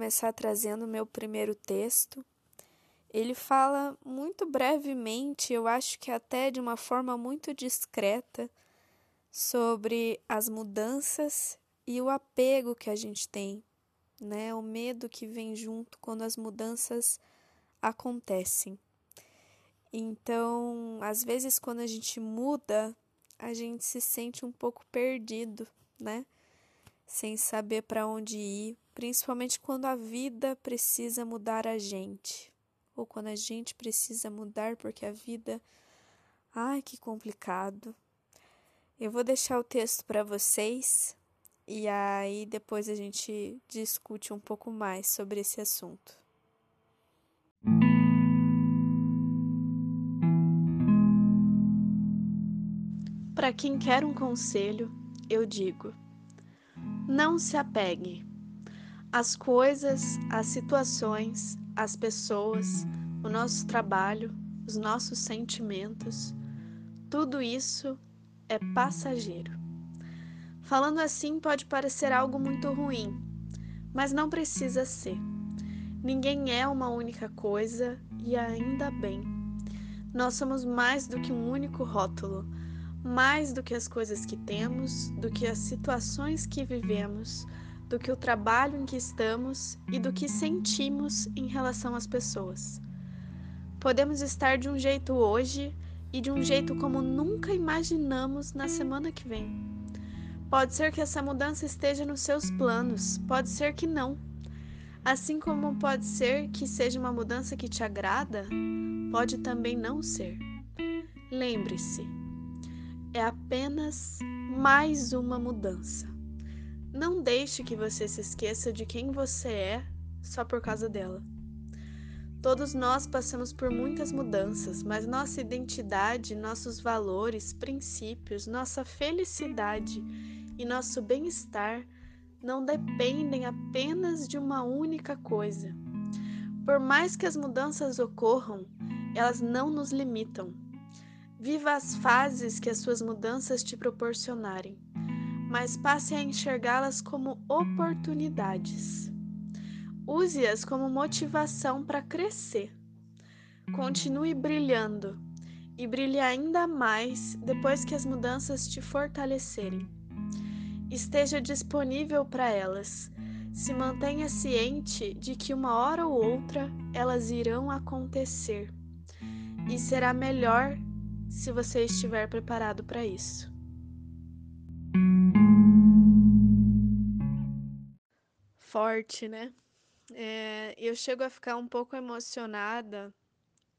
Começar trazendo meu primeiro texto. Ele fala muito brevemente, eu acho que até de uma forma muito discreta, sobre as mudanças e o apego que a gente tem, né? O medo que vem junto quando as mudanças acontecem. Então, às vezes quando a gente muda, a gente se sente um pouco perdido, né? Sem saber para onde ir, principalmente quando a vida precisa mudar a gente, ou quando a gente precisa mudar porque a vida Ai, que complicado. Eu vou deixar o texto para vocês e aí depois a gente discute um pouco mais sobre esse assunto. Para quem quer um conselho, eu digo: não se apegue às coisas, às situações, às pessoas, o nosso trabalho, os nossos sentimentos. Tudo isso é passageiro. Falando assim pode parecer algo muito ruim, mas não precisa ser. Ninguém é uma única coisa e ainda bem. Nós somos mais do que um único rótulo, mais do que as coisas que temos, do que as situações que vivemos, do que o trabalho em que estamos e do que sentimos em relação às pessoas. Podemos estar de um jeito hoje e de um jeito como nunca imaginamos na semana que vem. Pode ser que essa mudança esteja nos seus planos, pode ser que não. Assim como pode ser que seja uma mudança que te agrada, pode também não ser. Lembre-se, é apenas mais uma mudança. Não deixe que você se esqueça de quem você é só por causa dela. Todos nós passamos por muitas mudanças, mas nossa identidade, nossos valores, princípios, nossa felicidade e nosso bem-estar não dependem apenas de uma única coisa. Por mais que as mudanças ocorram, elas não nos limitam. Viva as fases que as suas mudanças te proporcionarem, mas passe a enxergá-las como oportunidades. Use-as como motivação para crescer. Continue brilhando e brilhe ainda mais depois que as mudanças te fortalecerem. Esteja disponível para elas. Se mantenha ciente de que uma hora ou outra elas irão acontecer. E será melhor se você estiver preparado para isso. Forte, né? É, eu chego a ficar um pouco emocionada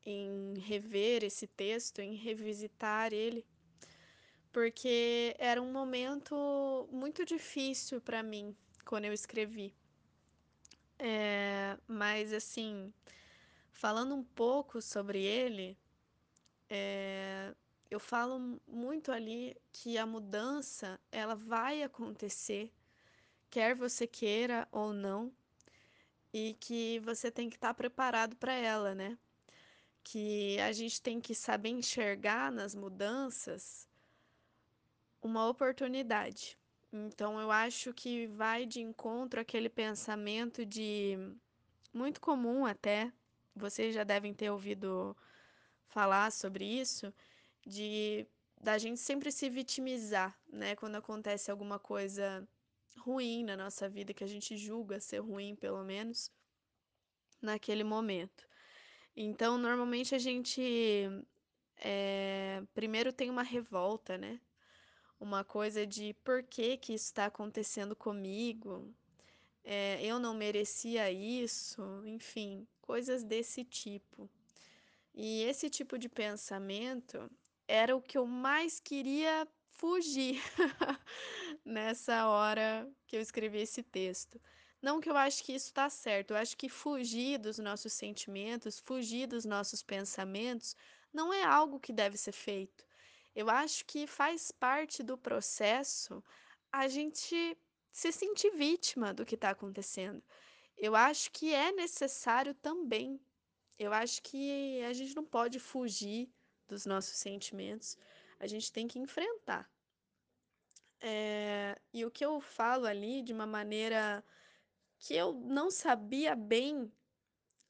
em rever esse texto, em revisitar ele, porque era um momento muito difícil para mim quando eu escrevi. É, mas, assim, falando um pouco sobre ele, é, eu falo muito ali que a mudança ela vai acontecer, quer você queira ou não e que você tem que estar preparado para ela, né? Que a gente tem que saber enxergar nas mudanças uma oportunidade. Então eu acho que vai de encontro aquele pensamento de muito comum até, vocês já devem ter ouvido falar sobre isso, de da gente sempre se vitimizar, né, quando acontece alguma coisa ruim na nossa vida, que a gente julga ser ruim, pelo menos, naquele momento. Então, normalmente a gente é, primeiro tem uma revolta, né? Uma coisa de por que, que isso está acontecendo comigo, é, eu não merecia isso, enfim, coisas desse tipo. E esse tipo de pensamento era o que eu mais queria fugir nessa hora que eu escrevi esse texto. Não que eu acho que isso tá certo, eu acho que fugir dos nossos sentimentos, fugir dos nossos pensamentos, não é algo que deve ser feito. Eu acho que faz parte do processo a gente se sentir vítima do que está acontecendo. Eu acho que é necessário também. Eu acho que a gente não pode fugir dos nossos sentimentos, a gente tem que enfrentar. Eh, e o que eu falo ali de uma maneira que eu não sabia bem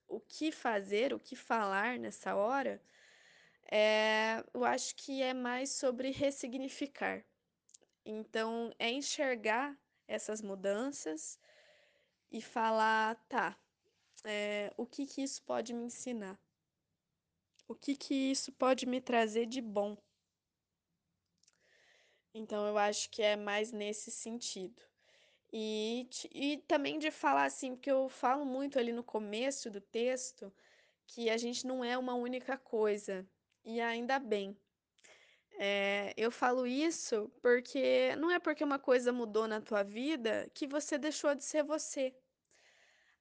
o que fazer, o que falar nessa hora, eh, eu acho que é mais sobre ressignificar. Então, é enxergar essas mudanças e falar: "Tá, eh, o que que isso pode me ensinar? O que que isso pode me trazer de bom?". Então eu acho que é mais nesse sentido. E e também de falar, assim, porque eu falo muito ali no começo do texto, que a gente não é uma única coisa, e ainda bem. Eh, eu falo isso porque não é porque uma coisa mudou na tua vida que você deixou de ser você.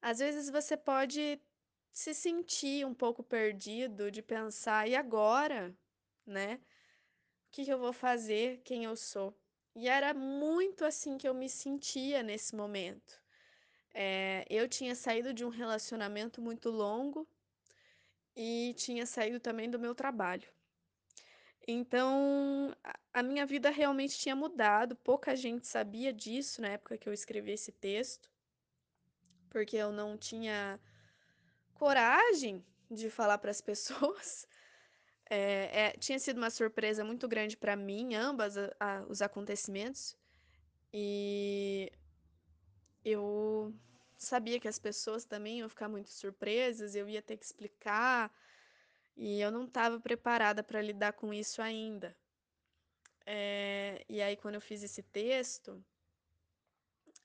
Às vezes você pode se sentir um pouco perdido de pensar: "E agora?", né. "O que que eu vou fazer? Quem eu sou?". E era muito assim que eu me sentia nesse momento. Eh, eu tinha saído de um relacionamento muito longo e tinha saído também do meu trabalho. Então, a minha vida realmente tinha mudado, pouca gente sabia disso na época que eu escrevi esse texto, porque eu não tinha coragem de falar para as pessoas. Eh eh, tinha sido uma surpresa muito grande para mim, ambas a a os acontecimentos, e eu sabia que as pessoas também iam ficar muito surpresas, eu ia ter que explicar, e eu não estava preparada para lidar com isso ainda. Eh, e aí quando eu fiz esse texto,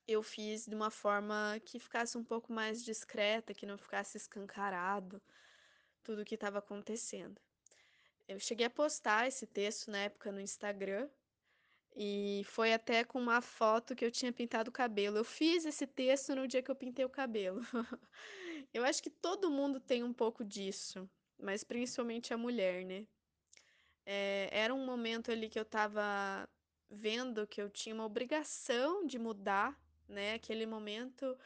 eu fiz de uma forma que ficasse um pouco mais discreta, que não ficasse escancarado tudo o que estava acontecendo. Eu cheguei a postar esse texto na época no Instagram, e foi até com uma foto que eu tinha pintado o cabelo. Eu fiz esse texto no dia que eu pintei o cabelo. Eu acho que todo mundo tem um pouco disso, mas principalmente a mulher, né. Eh, era um momento ali que eu estava vendo que eu tinha uma obrigação de mudar, né, aquele momento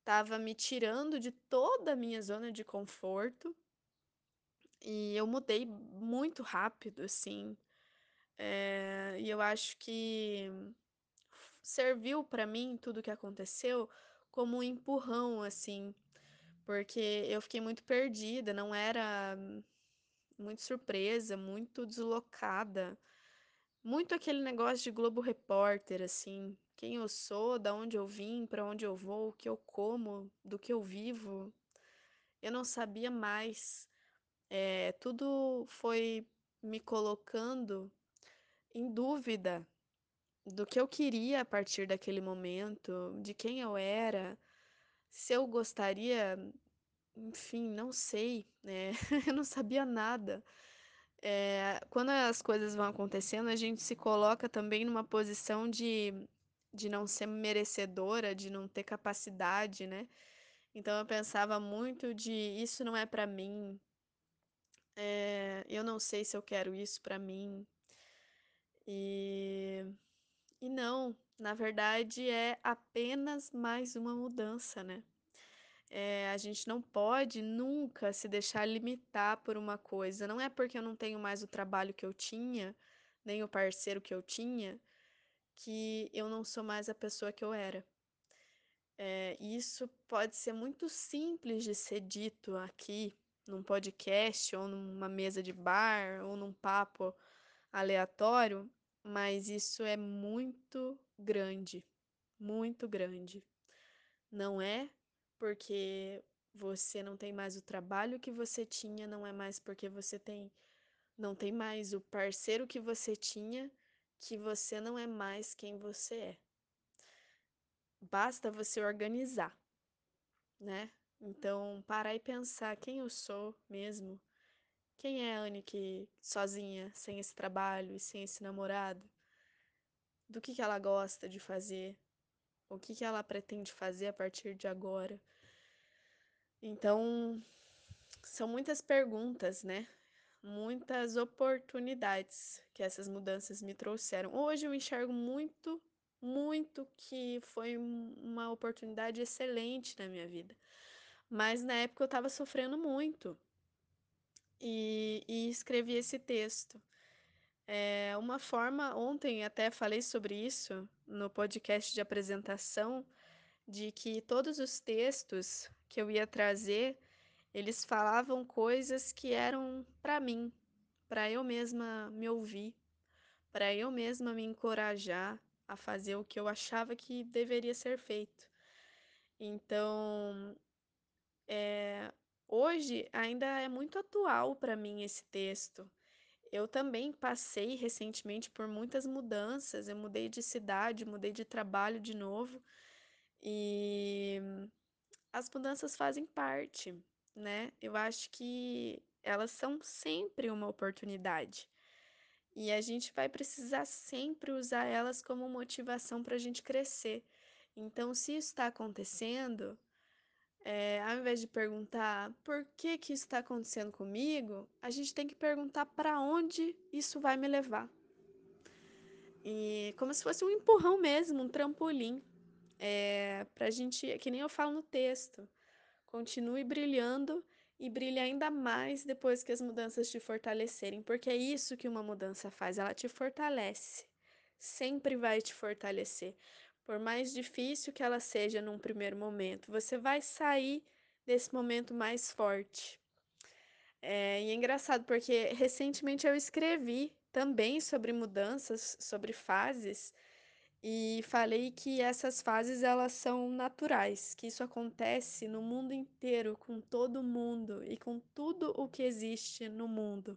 estava me tirando de toda a minha zona de conforto, e eu mudei muito rápido, assim, eh, e eu acho que serviu para mim tudo o que aconteceu como um empurrão, assim, porque eu fiquei muito perdida, não era muito surpresa, muito deslocada, muito aquele negócio de Globo Repórter, assim, quem eu sou, da onde eu vim, para onde eu vou, o que eu como, do que eu vivo, eu não sabia mais. Eh, tudo foi me colocando em dúvida do que eu queria a partir daquele momento, de quem eu era, se eu gostaria, enfim, não sei, né, eu não sabia nada. Eh, quando as coisas vão acontecendo, a gente se coloca também numa posição de de não ser merecedora, de não ter capacidade, né. Então eu pensava muito de: "Isso não é para mim". Eh, eu não sei se eu quero isso para mim. E e não, na verdade é apenas mais uma mudança, né. Eh, a gente não pode nunca se deixar limitar por uma coisa, não é porque eu não tenho mais o trabalho que eu tinha, nem o parceiro que eu tinha, que eu não sou mais a pessoa que eu era. Eh, isso pode ser muito simples de ser dito aqui, num podcast ou numa mesa de bar ou num papo aleatório, mas isso é muito grande, muito grande. Não é porque você não tem mais o trabalho que você tinha, não é mais porque você tem não tem mais o parceiro que você tinha, que você não é mais quem você é. Basta você organizar, né. Então parar e pensar: "Quem eu sou mesmo? Quem é a Anne que sozinha, sem esse trabalho e sem esse namorado? Do que que ela gosta de fazer? O que, que ela pretende fazer a partir de agora? Então, são muitas perguntas, né? Muitas oportunidades que essas mudanças me trouxeram. Hoje eu enxergo muito, muito que foi uma oportunidade excelente na minha vida. Mas na época eu estava sofrendo muito e, e escrevi esse texto. É uma forma, ontem até falei sobre isso no podcast de apresentação, de que todos os textos que eu ia trazer, eles falavam coisas que eram para mim, para eu mesma me ouvir, para eu mesma me encorajar a fazer o que eu achava que deveria ser feito. Então, é, hoje ainda é muito atual para mim esse texto. Eu também passei recentemente por muitas mudanças. Eu mudei de cidade, mudei de trabalho de novo. E as mudanças fazem parte, né? Eu acho que elas são sempre uma oportunidade. E a gente vai precisar sempre usar elas como motivação para a gente crescer. Então, se isso está acontecendo, é, ao invés de perguntar por que que isso está acontecendo comigo, a gente tem que perguntar para onde isso vai me levar. E como se fosse um empurrão mesmo, um trampolim. É, para a gente, que nem eu falo no texto, continue brilhando e brilhe ainda mais depois que as mudanças te fortalecerem, porque é isso que uma mudança faz, ela te fortalece, sempre vai te fortalecer. Por mais difícil que ela seja num primeiro momento, você vai sair desse momento mais forte. É, e é engraçado porque recentemente eu escrevi também sobre mudanças, sobre fases, e falei que essas fases elas são naturais, que isso acontece no mundo inteiro, com todo mundo e com tudo o que existe no mundo.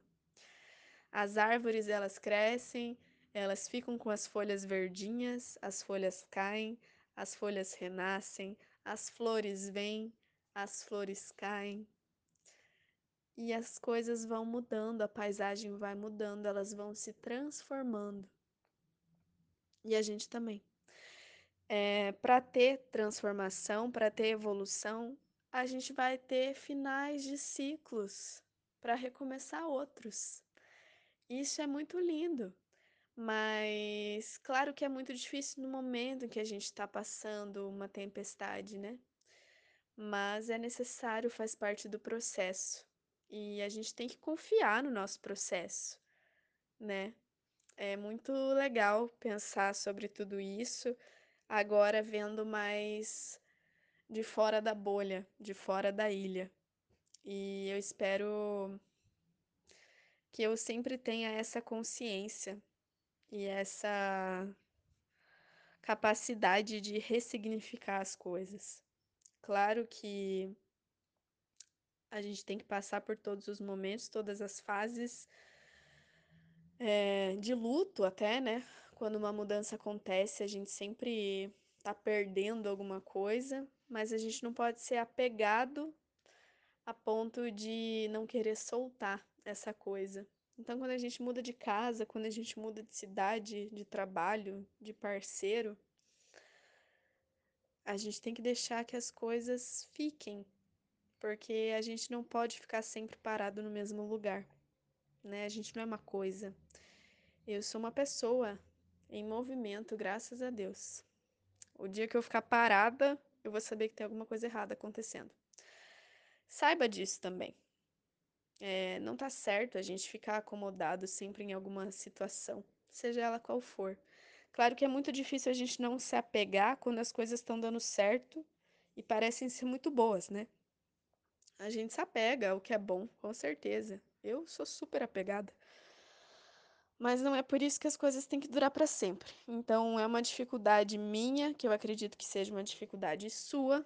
As árvores elas crescem, elas ficam com as folhas verdinhas, as folhas caem, as folhas renascem, as flores vêm, as flores caem. E as coisas vão mudando, a paisagem vai mudando, elas vão se transformando. E a gente também. É, para ter transformação, para ter evolução, a gente vai ter finais de ciclos para recomeçar outros. Isso é muito lindo, mas claro que é muito difícil no momento em que a gente está passando uma tempestade, né? Mas é necessário, faz parte do processo. E a gente tem que confiar no nosso processo, né? É muito legal pensar sobre tudo isso agora vendo mais de fora da bolha, de fora da ilha. E eu espero que eu sempre tenha essa consciência e essa capacidade de ressignificar as coisas. Claro que a gente tem que passar por todos os momentos, todas as fases é, de luto até, né? Quando uma mudança acontece, a gente sempre tá perdendo alguma coisa, mas a gente não pode ser apegado a ponto de não querer soltar essa coisa. Então, quando a gente muda de casa, quando a gente muda de cidade, de trabalho, de parceiro, a gente tem que deixar que as coisas fiquem, porque a gente não pode ficar sempre parado no mesmo lugar, né? A gente não é uma coisa. Eu sou uma pessoa em movimento, graças a Deus. O dia que eu ficar parada, eu vou saber que tem alguma coisa errada acontecendo. Saiba disso também. É, não tá certo a gente ficar acomodado sempre em alguma situação, seja ela qual for. Claro que é muito difícil a gente não se apegar quando as coisas estão dando certo e parecem ser muito boas, né? A gente se apega ao que é bom, com certeza. Eu sou super apegada. Mas não é por isso que as coisas têm que durar para sempre. Então é uma dificuldade minha, que eu acredito que seja uma dificuldade sua.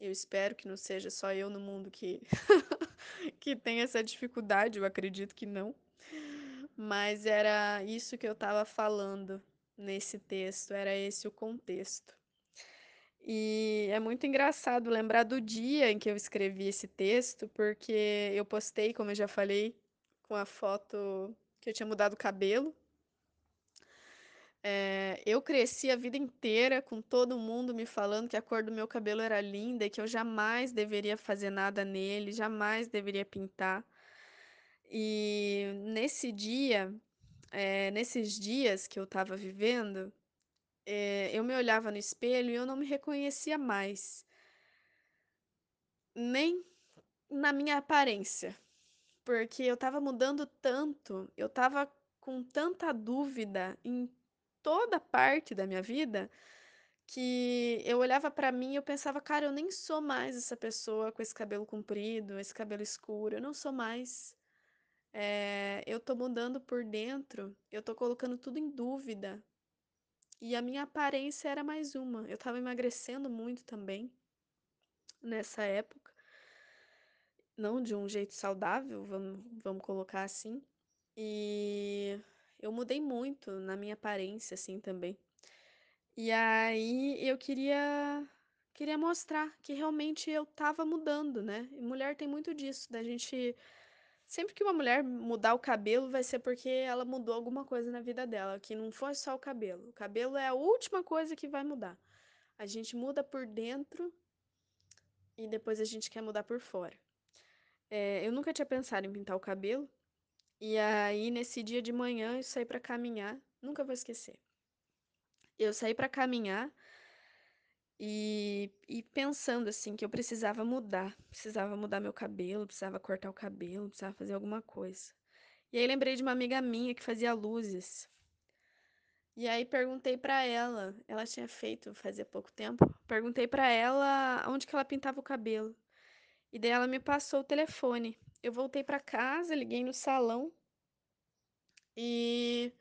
Eu espero que não seja só eu no mundo que que tem essa dificuldade, eu acredito que não. Mas era isso que eu estava falando nesse texto, era esse o contexto. E é muito engraçado lembrar do dia em que eu escrevi esse texto, porque eu postei, como eu já falei, com a foto que eu tinha mudado o cabelo. Eh, eu cresci a vida inteira com todo mundo me falando que a cor do meu cabelo era linda e que eu jamais deveria fazer nada nele, jamais deveria pintar. E nesse dia, eh, nesses dias que eu estava vivendo, eh, eu me olhava no espelho e eu não me reconhecia mais. Nem na minha aparência, porque eu estava mudando tanto, eu estava com tanta dúvida em toda parte da minha vida, que eu olhava pra mim e eu pensava: "Cara, eu nem sou mais essa pessoa com esse cabelo comprido, esse cabelo escuro, eu não sou mais". Eh, eu tô mudando por dentro, eu tô colocando tudo em dúvida. E a minha aparência era mais uma, eu estava emagrecendo muito também nessa época. Não de um jeito saudável, vamos vamos colocar assim. E eu mudei muito na minha aparência, assim, também. E aí eu queria queria mostrar que realmente eu estava mudando, né. E mulher tem muito disso, da gente sempre que uma mulher mudar o cabelo vai ser porque ela mudou alguma coisa na vida dela, que não foi só o cabelo. O cabelo é a última coisa que vai mudar. A gente muda por dentro e depois a gente quer mudar por fora. Eh, eu nunca tinha pensado em pintar o cabelo, e aí nesse dia de manhã eu saí pra caminhar, nunca vou esquecer. Eu saí pra caminhar e e pensando, assim, que eu precisava mudar, precisava mudar meu cabelo, precisava cortar o cabelo, precisava fazer alguma coisa. E aí lembrei de uma amiga minha que fazia luzes. E aí perguntei pra ela, ela tinha feito fazia pouco tempo, perguntei pra ela aonde que ela pintava o cabelo. E daí ela me passou o telefone. Eu voltei pra casa, liguei no salão e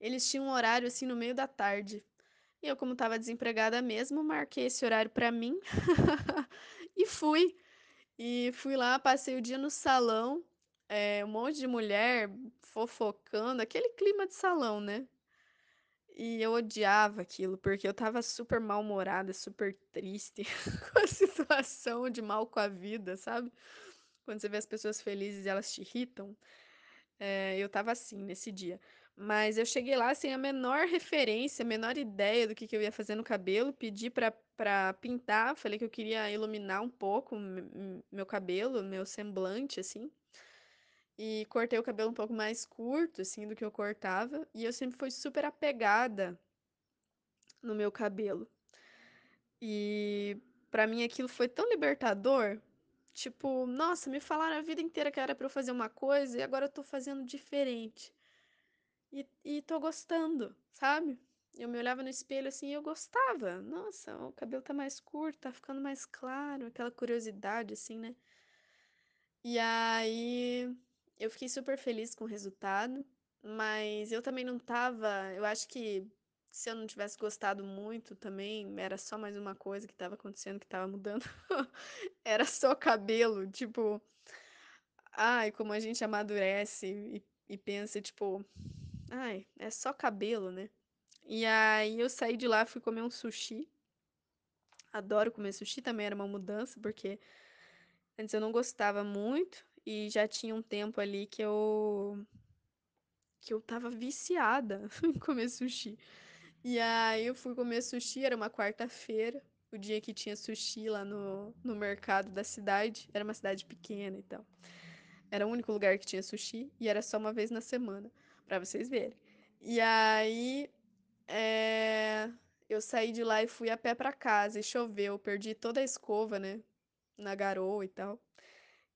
eles tinham um horário, assim, no meio da tarde. E eu como estava desempregada mesmo, marquei esse horário pra mim e fui. E fui lá, passei o dia no salão, eh, um monte de mulher fofocando, aquele clima de salão, né. E eu odiava aquilo, porque eu estava super mal-humorada, super triste com a situação, de mal com a vida, sabe. Quando você vê as pessoas felizes elas te irritam. Eh, eu estava assim nesse dia. Mas eu cheguei lá sem a menor referência, a menor ideia do que que eu ia fazer no cabelo, pedi pra pintar, falei que eu queria iluminar um pouco me me meu cabelo, meu semblante, assim. E cortei o cabelo um pouco mais curto, assim, do que eu cortava, e eu sempre fui super apegada no meu cabelo. E pra mim aquilo foi tão libertador, tipo: "Nossa, me falaram a vida inteira que era pra eu fazer uma coisa e agora eu tô fazendo diferente". E e tô gostando, sabe. Eu me olhava no espelho, assim, e eu gostava. "Nossa, o cabelo tá mais curto, tá ficando mais claro", aquela curiosidade, assim, né. E aí eu fiquei super feliz com o resultado, mas eu também não estava eu acho que se eu não tivesse gostado muito também, era só mais uma coisa que estava acontecendo, que estava mudando, era só cabelo, tipo, ai, como a gente amadurece e e pensa, tipo: "Ai, é só cabelo, né". E aí eu saí de lá, fui comer um sushi. Adoro comer sushi, também era uma mudança, porque antes eu não gostava muito e já tinha um tempo ali que eu que eu estava viciada em comer sushi. E aí eu fui comer sushi, era uma quarta-feira, o dia que tinha sushi lá no no mercado da cidade, era uma cidade pequena e tal. Era o único lugar que tinha sushi e era só uma vez na semana, pra vocês verem. E aí, eh, eu saí de lá e fui a pé pra casa e choveu, perdi toda a escova, né, na garoa e tal.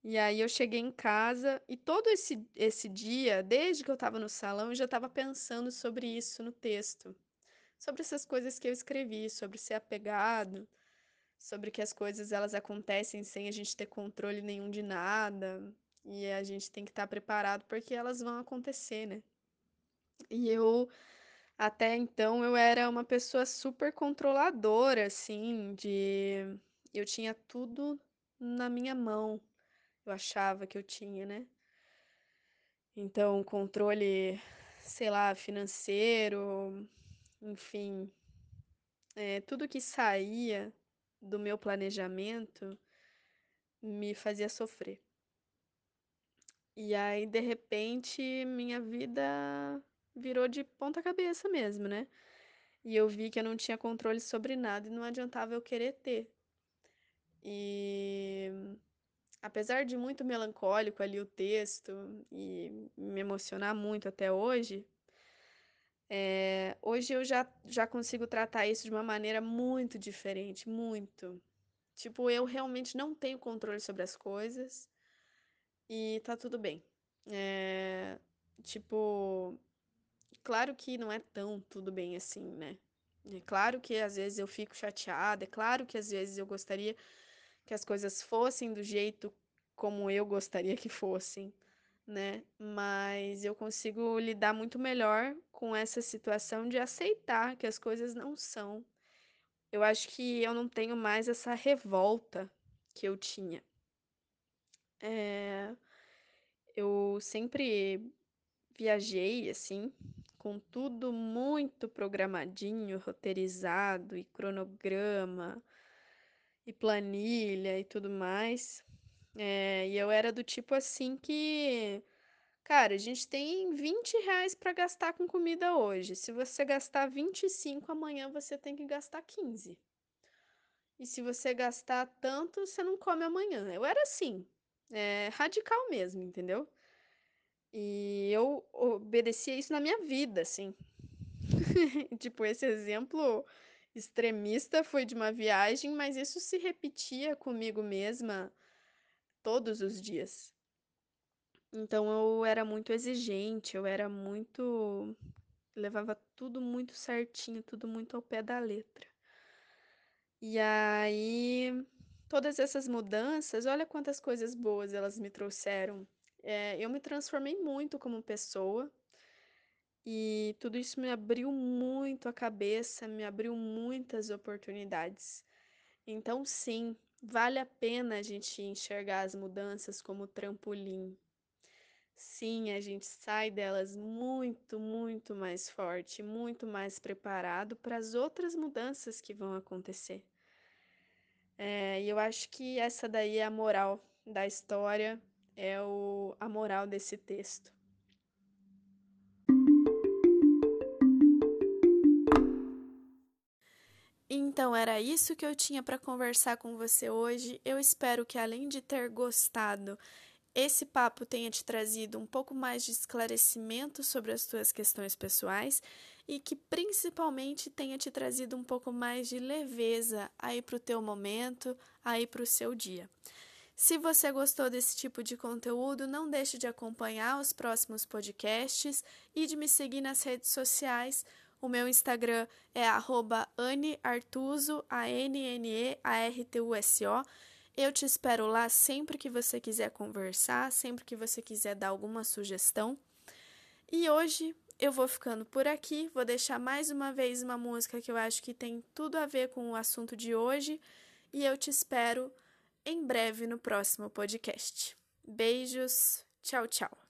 E aí eu cheguei em casa e todo esse esse dia, desde que eu estava no salão, eu já estava pensando sobre isso no texto. Sobre essas coisas que eu escrevi, sobre ser apegado, sobre que as coisas elas acontecem sem a gente ter controle nenhum de nada, e a gente tem que estar preparado, porque elas vão acontecer, né. E eu até então eu era uma pessoa super controladora, assim, de eu tinha tudo na minha mão, eu achava que eu tinha, né. Então controle, sei lá, financeiro, enfim, eh, tudo que saía do meu planejamento me fazia sofrer. E aí, de repente, minha vida virou de ponta cabeça mesmo, né? E eu vi que eu não tinha controle sobre nada e não adiantava eu querer ter. E apesar de muito melancólico ali o texto e me emocionar muito até hoje, é, hoje eu já, já consigo tratar isso de uma maneira muito diferente, muito. Tipo, eu realmente não tenho controle sobre as coisas e tá tudo bem. É, tipo, claro que não é tão tudo bem assim, né? É claro que às vezes eu fico chateada, é claro que às vezes eu gostaria que as coisas fossem do jeito como eu gostaria que fossem, né? Mas eu consigo lidar muito melhor com essa situação de aceitar que as coisas não são. Eu acho que eu não tenho mais essa revolta que eu tinha. É... Eu sempre viajei assim, com tudo muito programadinho, roteirizado e cronograma e planilha e tudo mais. É, e eu era do tipo assim que, cara, a gente tem 20 reais para gastar com comida hoje. Se você gastar 25, amanhã você tem que gastar 15. E se você gastar tanto, você não come amanhã. Eu era assim, é, radical mesmo, entendeu? E eu obedecia isso na minha vida, assim. tipo, esse exemplo extremista foi de uma viagem, mas isso se repetia comigo mesma todos os dias. Então eu era muito exigente, eu era muito. levava tudo muito certinho, tudo muito ao pé da letra. E aí, todas essas mudanças, olha quantas coisas boas elas me trouxeram. É, eu me transformei muito como pessoa e tudo isso me abriu muito a cabeça, me abriu muitas oportunidades. Então, sim, vale a pena a gente enxergar as mudanças como trampolim. Sim, a gente sai delas muito, muito mais forte, muito mais preparado para as outras mudanças que vão acontecer. É, e eu acho que essa daí é a moral da história, é o, a moral desse texto. Então era isso que eu tinha para conversar com você hoje. Eu espero que além de ter gostado, esse papo tenha te trazido um pouco mais de esclarecimento sobre as tuas questões pessoais e que principalmente tenha te trazido um pouco mais de leveza aí para o teu momento, aí para o seu dia. Se você gostou desse tipo de conteúdo, não deixe de acompanhar os próximos podcasts e de me seguir nas redes sociais. O meu Instagram é @aneartuso, A N N E A R T U S O. Eu te espero lá sempre que você quiser conversar, sempre que você quiser dar alguma sugestão. E hoje eu vou ficando por aqui, vou deixar mais uma vez uma música que eu acho que tem tudo a ver com o assunto de hoje e eu te espero em breve no próximo podcast. Beijos, tchau, tchau.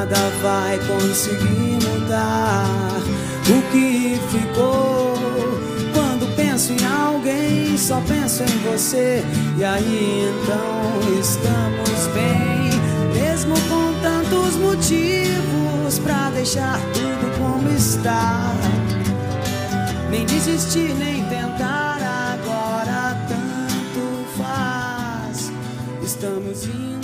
Nada vai conseguir mudar o que ficou. Quando penso em alguém, só penso em você. E aí então estamos bem, mesmo com tantos motivos pra deixar tudo como está. Nem desistir, nem tentar agora tanto faz. Estamos indo